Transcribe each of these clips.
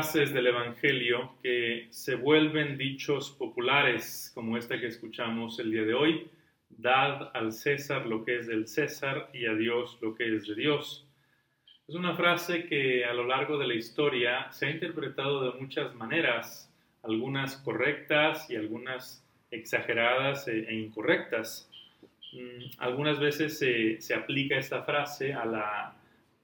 frases del Evangelio que se vuelven dichos populares, como esta que escuchamos el día de hoy, dad al César lo que es del César y a Dios lo que es de Dios. Es una frase que a lo largo de la historia se ha interpretado de muchas maneras, algunas correctas y algunas exageradas e, e incorrectas. Mm, algunas veces se, se aplica esta frase a la,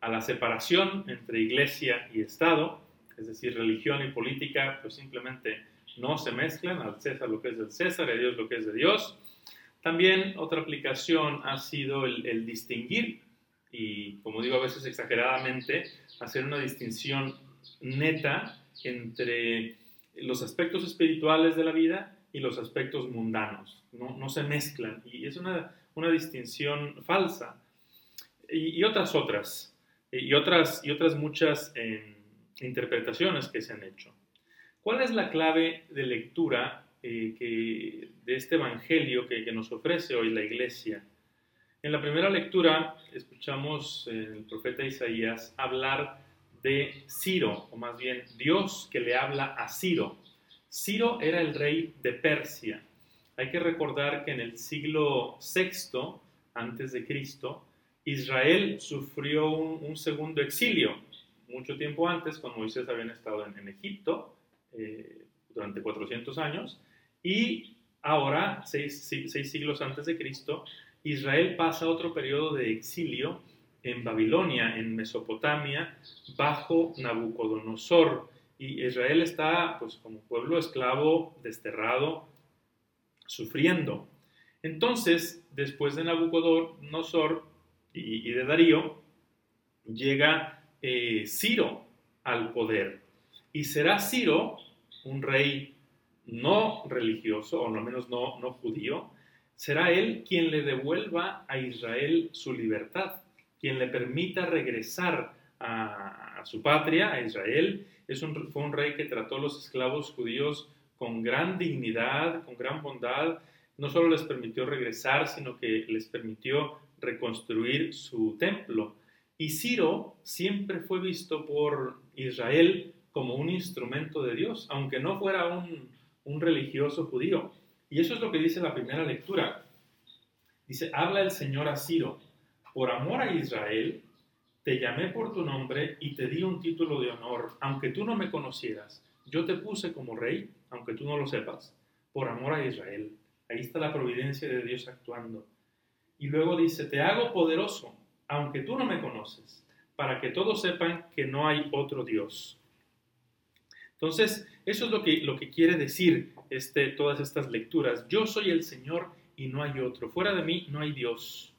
a la separación entre iglesia y Estado, es decir, religión y política, pues simplemente no se mezclan, al César lo que es del César a Dios lo que es de Dios. También otra aplicación ha sido el, distinguir y, como digo a veces exageradamente, hacer una distinción neta entre los aspectos espirituales de la vida y los aspectos mundanos. No, no se mezclan y es una, una distinción falsa. Y, y, otras otras, y otras, y otras muchas eh, interpretaciones que se han hecho. ¿Cuál es la clave de lectura eh, de este Evangelio que, nos ofrece hoy la Iglesia? En la primera lectura escuchamos el profeta Isaías hablar de Ciro, o más bien Dios que le habla a Ciro. Ciro era el rey de Persia. Hay que recordar que en el siglo VI antes de Cristo, Israel sufrió un, segundo exilio. Mucho tiempo antes, cuando Moisés habían estado en, Egipto eh, durante 400 años, y ahora, seis, seis, siglos antes de Cristo, Israel pasa otro periodo de exilio en Babilonia, en Mesopotamia, bajo Nabucodonosor. Y Israel está, pues, como pueblo esclavo, desterrado, sufriendo. Entonces, después de Nabucodonosor, y, de Darío, llega eh, Ciro al poder. Y será Ciro un rey no religioso, o al menos no, no judío, será él quien le devuelva a Israel su libertad, quien le permita regresar a, su patria, a Israel. Es un, fue un rey que trató a los esclavos judíos con gran dignidad, con gran bondad. No solo les permitió regresar, sino que les permitió reconstruir su templo. Y Ciro siempre fue visto por Israel como un instrumento de Dios, aunque no fuera un, religioso judío. Y eso es lo que dice la primera lectura. Dice, habla el Señor a Ciro, por amor a Israel, te llamé por tu nombre y te di un título de honor, aunque tú no me conocieras. Yo te puse como rey, aunque tú no lo sepas, por amor a Israel. Ahí está la providencia de Dios actuando. Y luego dice, te hago poderoso, aunque tú no me conoces, para que todos sepan que no hay otro Dios. Entonces, eso es lo que, lo que quiere decir este, todas estas lecturas. Yo soy el Señor y no hay otro. Fuera de mí no hay Dios.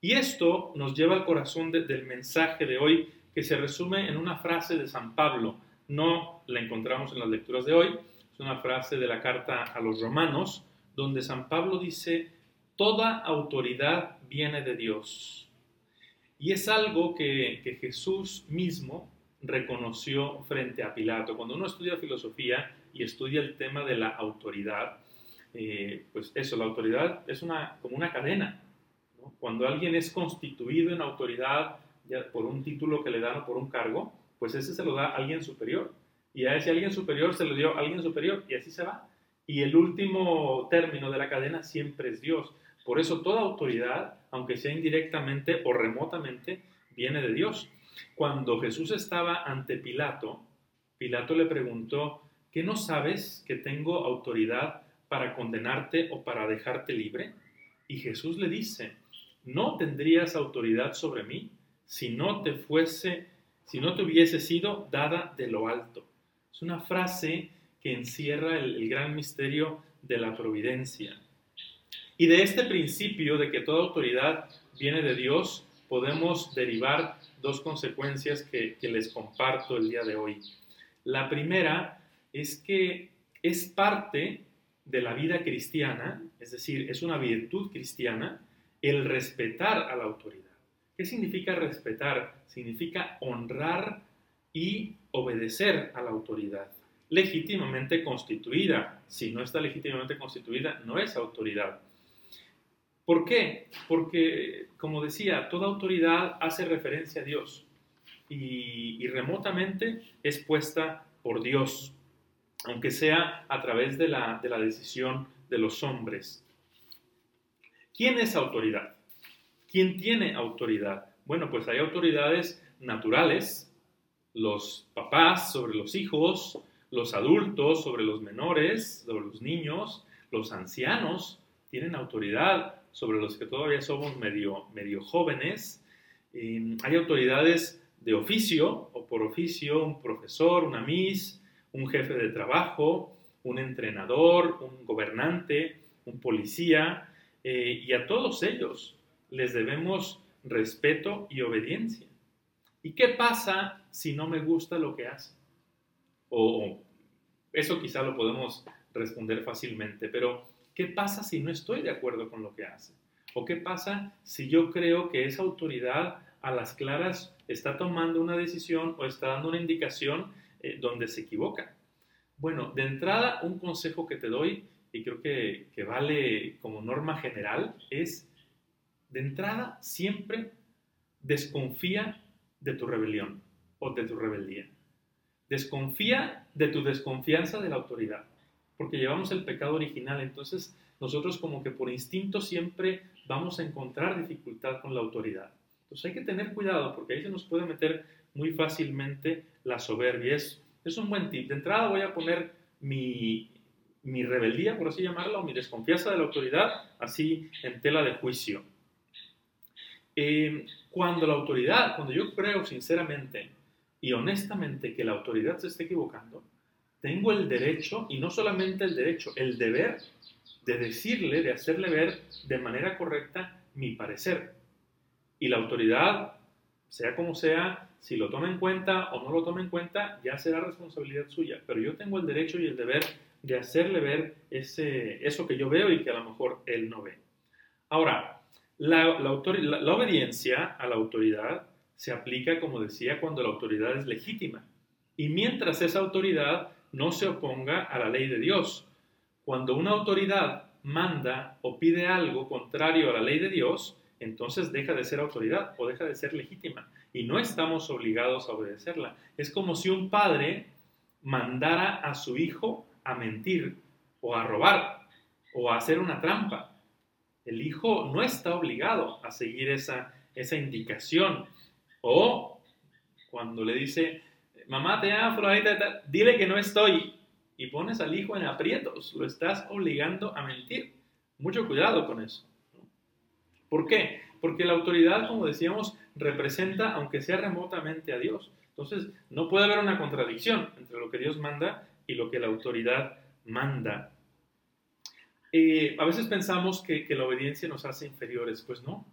Y esto nos lleva al corazón del mensaje de hoy, que se resume en una frase de San Pablo. No la encontramos en las lecturas de hoy, es una frase de la carta a los romanos, donde San Pablo dice, Toda autoridad viene de Dios. Y es algo que, Jesús mismo reconoció frente a Pilato. Cuando uno estudia filosofía y estudia el tema de la autoridad, eh, pues eso, la autoridad es una, como una cadena. Cuando alguien es constituido en autoridad ya por un título que le dan o por un cargo, pues ese se lo da a alguien superior. Y a ese alguien superior se lo dio a alguien superior y así se va. Y el último término de la cadena siempre es Dios. Por eso toda autoridad, aunque sea indirectamente o remotamente, viene de Dios. Cuando Jesús estaba ante Pilato, Pilato le preguntó, ¿qué no sabes que tengo autoridad para condenarte o para dejarte libre? Y Jesús le dice, no tendrías autoridad sobre mí si no te fuese, si no te hubiese sido dada de lo alto. Es una frase que encierra el, el gran misterio de la providencia. Y de este principio de que toda autoridad viene de Dios, podemos derivar dos consecuencias que, les comparto el día de hoy. La primera es que es parte de la vida cristiana, es decir, es una virtud cristiana, el respetar a la autoridad. ¿Qué significa respetar? Significa honrar y obedecer a la autoridad legítimamente constituida. Si no está legítimamente constituida, no es autoridad. ¿Por qué? Porque, como decía, toda autoridad hace referencia a Dios y, remotamente es puesta por Dios, aunque sea a través de la, de la decisión de los hombres. ¿Quién es autoridad? ¿Quién tiene autoridad? Bueno, pues hay autoridades naturales, los papás sobre los hijos, los adultos sobre los menores, sobre los niños, los ancianos tienen autoridad sobre los que todavía somos medio, medio jóvenes. hay autoridades de oficio o por oficio, un profesor, una miss, un jefe de trabajo, un entrenador, un gobernante, un policía, eh, y a todos ellos les debemos respeto y obediencia. ¿Y qué pasa si no me gusta lo que hace? O eso quizá lo podemos responder fácilmente, pero ¿qué pasa si no estoy de acuerdo con lo que hace? ¿O qué pasa si yo creo que esa autoridad a las claras está tomando una decisión o está dando una indicación eh, donde se equivoca? Bueno, de entrada, un consejo que te doy, y creo que, que vale como norma general, es, de entrada, siempre desconfía de tu rebelión o de tu rebeldía. Desconfía de tu desconfianza de la autoridad, porque llevamos el pecado original, entonces nosotros como que por instinto siempre vamos a encontrar dificultad con la autoridad. Entonces hay que tener cuidado porque ahí se nos puede meter muy fácilmente la soberbia. Es, es un buen tip. De entrada voy a poner mi, mi rebeldía, por así llamarla, o mi desconfianza de la autoridad, así en tela de juicio. Eh, cuando la autoridad, cuando yo creo sinceramente y honestamente que la autoridad se esté equivocando, tengo el derecho, y no solamente el derecho, el deber de decirle, de hacerle ver de manera correcta mi parecer. Y la autoridad, sea como sea, si lo toma en cuenta o no lo toma en cuenta, ya será responsabilidad suya. Pero yo tengo el derecho y el deber de hacerle ver ese, eso que yo veo y que a lo mejor él no ve. Ahora, la, la obediencia a la autoridad se aplica, como decía, cuando la autoridad es legítima. Y mientras esa autoridad no se oponga a la ley de Dios. Cuando una autoridad manda o pide algo contrario a la ley de Dios, entonces deja de ser autoridad o deja de ser legítima. Y no estamos obligados a obedecerla. Es como si un padre mandara a su hijo a mentir o a robar o a hacer una trampa. El hijo no está obligado a seguir esa, esa indicación. O cuando le dice, mamá te amo, dile que no estoy. Y pones al hijo en aprietos, lo estás obligando a mentir. Mucho cuidado con eso. ¿Por qué? Porque la autoridad, como decíamos, representa, aunque sea remotamente, a Dios. Entonces, no puede haber una contradicción entre lo que Dios manda y lo que la autoridad manda. Eh, a veces pensamos que la obediencia nos hace inferiores, pues no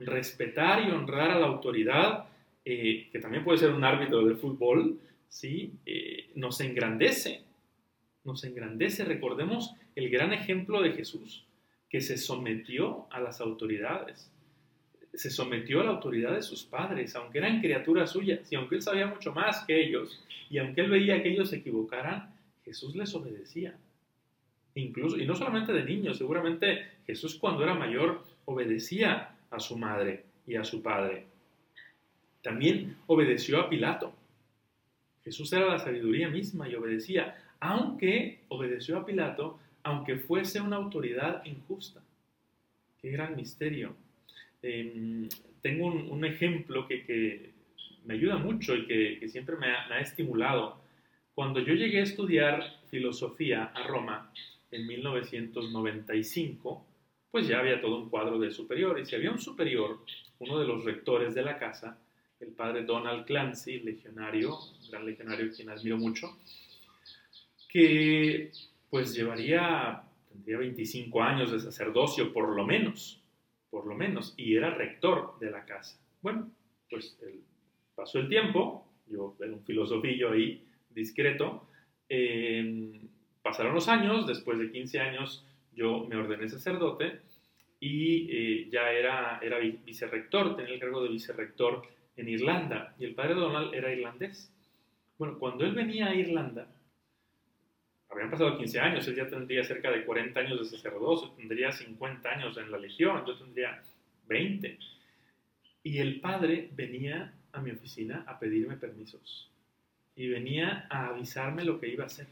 respetar y honrar a la autoridad, eh, que también puede ser un árbitro de fútbol, ¿sí? Eh, nos engrandece, nos engrandece. Recordemos el gran ejemplo de Jesús, que se sometió a las autoridades, se sometió a la autoridad de sus padres, aunque eran criaturas suyas, y aunque él sabía mucho más que ellos, y aunque él veía que ellos se equivocaran, Jesús les obedecía. Incluso, y no solamente de niños, seguramente Jesús cuando era mayor obedecía a su madre y a su padre. También obedeció a Pilato. Jesús era la sabiduría misma y obedecía, aunque obedeció a Pilato, aunque fuese una autoridad injusta. Qué gran misterio. Em, tengo un, ejemplo que, me ayuda mucho y que, siempre me ha, me ha, estimulado. Cuando yo llegué a estudiar filosofía a Roma en 1995, pues ya había todo un cuadro de superiores. Y había un superior, uno de los rectores de la casa, el padre Donald Clancy, legionario, gran legionario quien admiro mucho, que pues llevaría, tendría 25 años de sacerdocio por lo menos, por lo menos, y era rector de la casa. Bueno, pues pasó el tiempo, yo era un filosofillo ahí discreto, eh, pasaron los años, después de 15 años yo me ordené sacerdote y eh, ya era, era vicerrector, tenía el cargo de vicerrector en Irlanda y el padre Donald era irlandés. Bueno, cuando él venía a Irlanda, habían pasado 15 años, él ya tendría cerca de 40 años de sacerdocio, tendría 50 años en la legión, yo tendría 20. Y el padre venía a mi oficina a pedirme permisos. y venía a avisarme lo que iba a hacer,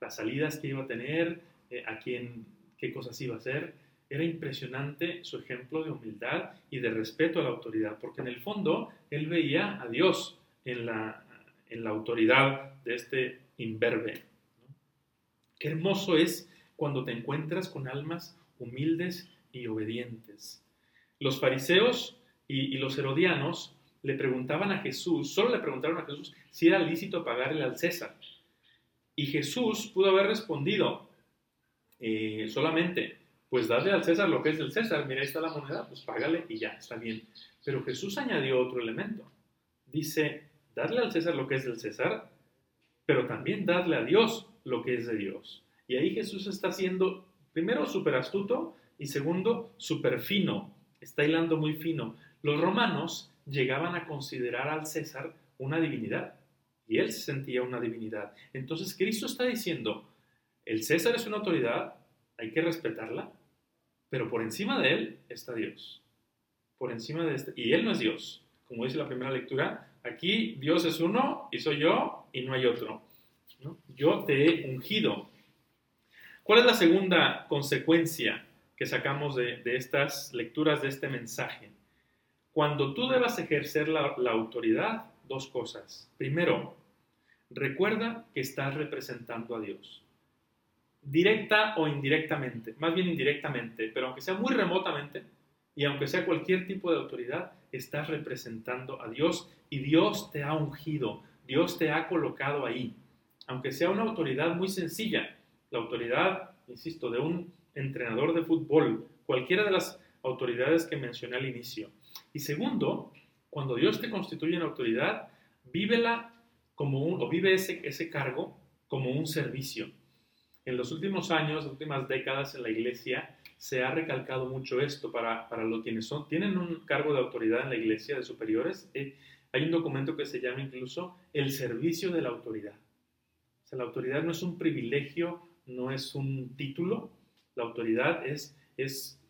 las salidas que iba a tener, eh, a quién, qué cosas iba a hacer. Era impresionante su ejemplo de humildad y de respeto a la autoridad, porque en el fondo él veía a Dios en la, en la autoridad de este imberbe. Qué hermoso es cuando te encuentras con almas humildes y obedientes. Los fariseos y, los herodianos le preguntaban a Jesús, solo le preguntaron a Jesús si era lícito pagarle al César. Y Jesús pudo haber respondido eh, solamente, pues dale al César lo que es del César, mira, ahí está la moneda, pues págale y ya, está bien. Pero Jesús añadió otro elemento. Dice, darle al César lo que es del César, pero también darle a Dios lo que es de Dios. Y ahí Jesús está siendo, primero, súper astuto y segundo, súper fino. Está hilando muy fino. Los romanos llegaban a considerar al César una divinidad y él se sentía una divinidad. Entonces Cristo está diciendo, el César es una autoridad, hay que respetarla, pero por encima de él está Dios. Por encima de este, y él no es Dios. Como dice la primera lectura, aquí Dios es uno y soy yo y no hay otro. Yo te he ungido. ¿Cuál es la segunda consecuencia que sacamos de, estas lecturas de este mensaje? Cuando tú debas ejercer la, la autoridad, dos cosas. Primero, recuerda que estás representando a Dios. Directa o indirectamente, más bien indirectamente, pero aunque sea muy remotamente y aunque sea cualquier tipo de autoridad, estás representando a Dios y Dios te ha ungido, Dios te ha colocado ahí. Aunque sea una autoridad muy sencilla, la autoridad, insisto, de un entrenador de fútbol, cualquiera de las autoridades que mencioné al inicio. Y segundo, cuando Dios te constituye en autoridad, vívela como un, o vive ese, ese cargo como un servicio. En los últimos años, las últimas décadas en la iglesia, se ha recalcado mucho esto para, para los quienes son, tienen un cargo de autoridad en la iglesia de superiores. Eh, hay un documento que se llama incluso el servicio de la autoridad. O sea, la autoridad no es un privilegio, no es un título, la autoridad es, es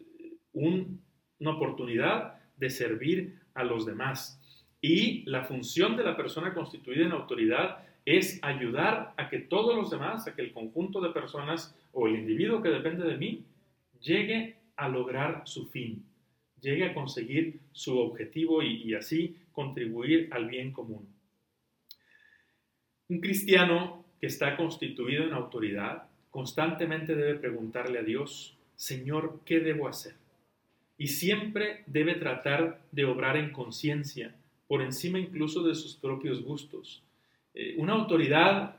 un, una oportunidad de servir a los demás. Y la función de la persona constituida en autoridad es ayudar a que todos los demás, a que el conjunto de personas o el individuo que depende de mí, llegue a lograr su fin, llegue a conseguir su objetivo y, y así contribuir al bien común. Un cristiano que está constituido en autoridad constantemente debe preguntarle a Dios, Señor, ¿qué debo hacer? y siempre debe tratar de obrar en conciencia, por encima incluso de sus propios gustos. Eh, una autoridad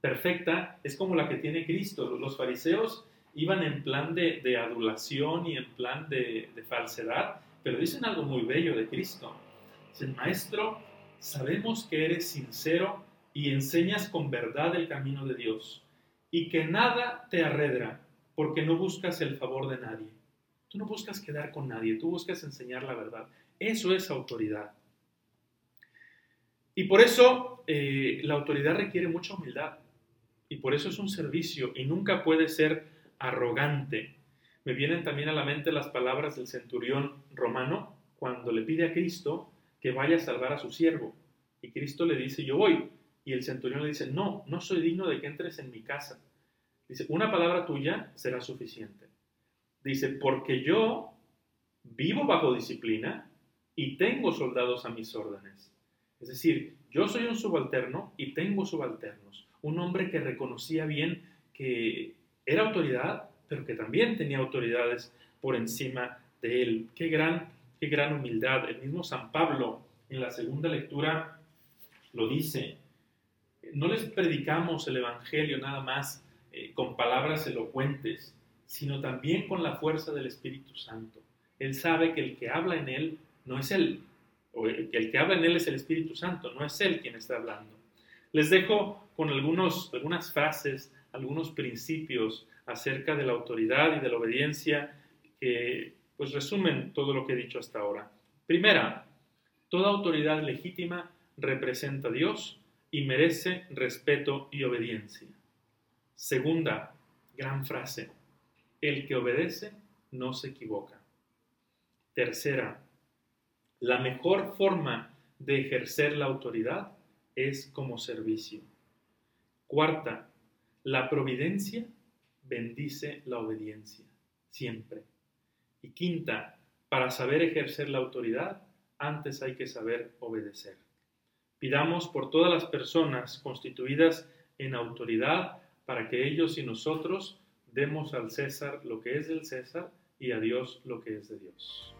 perfecta es como la que tiene Cristo. Los fariseos iban en plan de, adulación y en plan de, de, falsedad, pero dicen algo muy bello de Cristo. Dicen, Maestro, sabemos que eres sincero y enseñas con verdad el camino de Dios, y que nada te arredra, porque no buscas el favor de nadie Tú no buscas quedar con nadie, tú buscas enseñar la verdad. Eso es autoridad. Y por eso eh, la autoridad requiere mucha humildad. Y por eso es un servicio y nunca puede ser arrogante. Me vienen también a la mente las palabras del centurión romano cuando le pide a Cristo que vaya a salvar a su siervo. Y Cristo le dice, yo voy. Y el centurión le dice, no, no soy digno de que entres en mi casa. Dice, una palabra tuya será suficiente. Dice, porque yo vivo bajo disciplina y tengo soldados a mis órdenes. Es decir, yo soy un subalterno y tengo subalternos. Un hombre que reconocía bien que era autoridad, pero que también tenía autoridades por encima de él. Qué gran, qué gran humildad. El mismo San Pablo en la segunda lectura lo dice. No les predicamos el Evangelio nada más eh, con palabras elocuentes, sino también con la fuerza del Espíritu Santo. Él sabe que el que habla en él no es él, o el que habla en él es el Espíritu Santo, no es él quien está hablando. Les dejo con algunos, algunas frases, algunos principios acerca de la autoridad y de la obediencia que pues resumen todo lo que he dicho hasta ahora. Primera, toda autoridad legítima representa a Dios y merece respeto y obediencia. Segunda, gran frase, el que obedece no se equivoca. Tercera, la mejor forma de ejercer la autoridad es como servicio. Cuarta, la providencia bendice la obediencia, siempre. Y quinta, para saber ejercer la autoridad, antes hay que saber obedecer. Pidamos por todas las personas constituidas en autoridad para que ellos y nosotros demos al César lo que es del César y a Dios lo que es de Dios.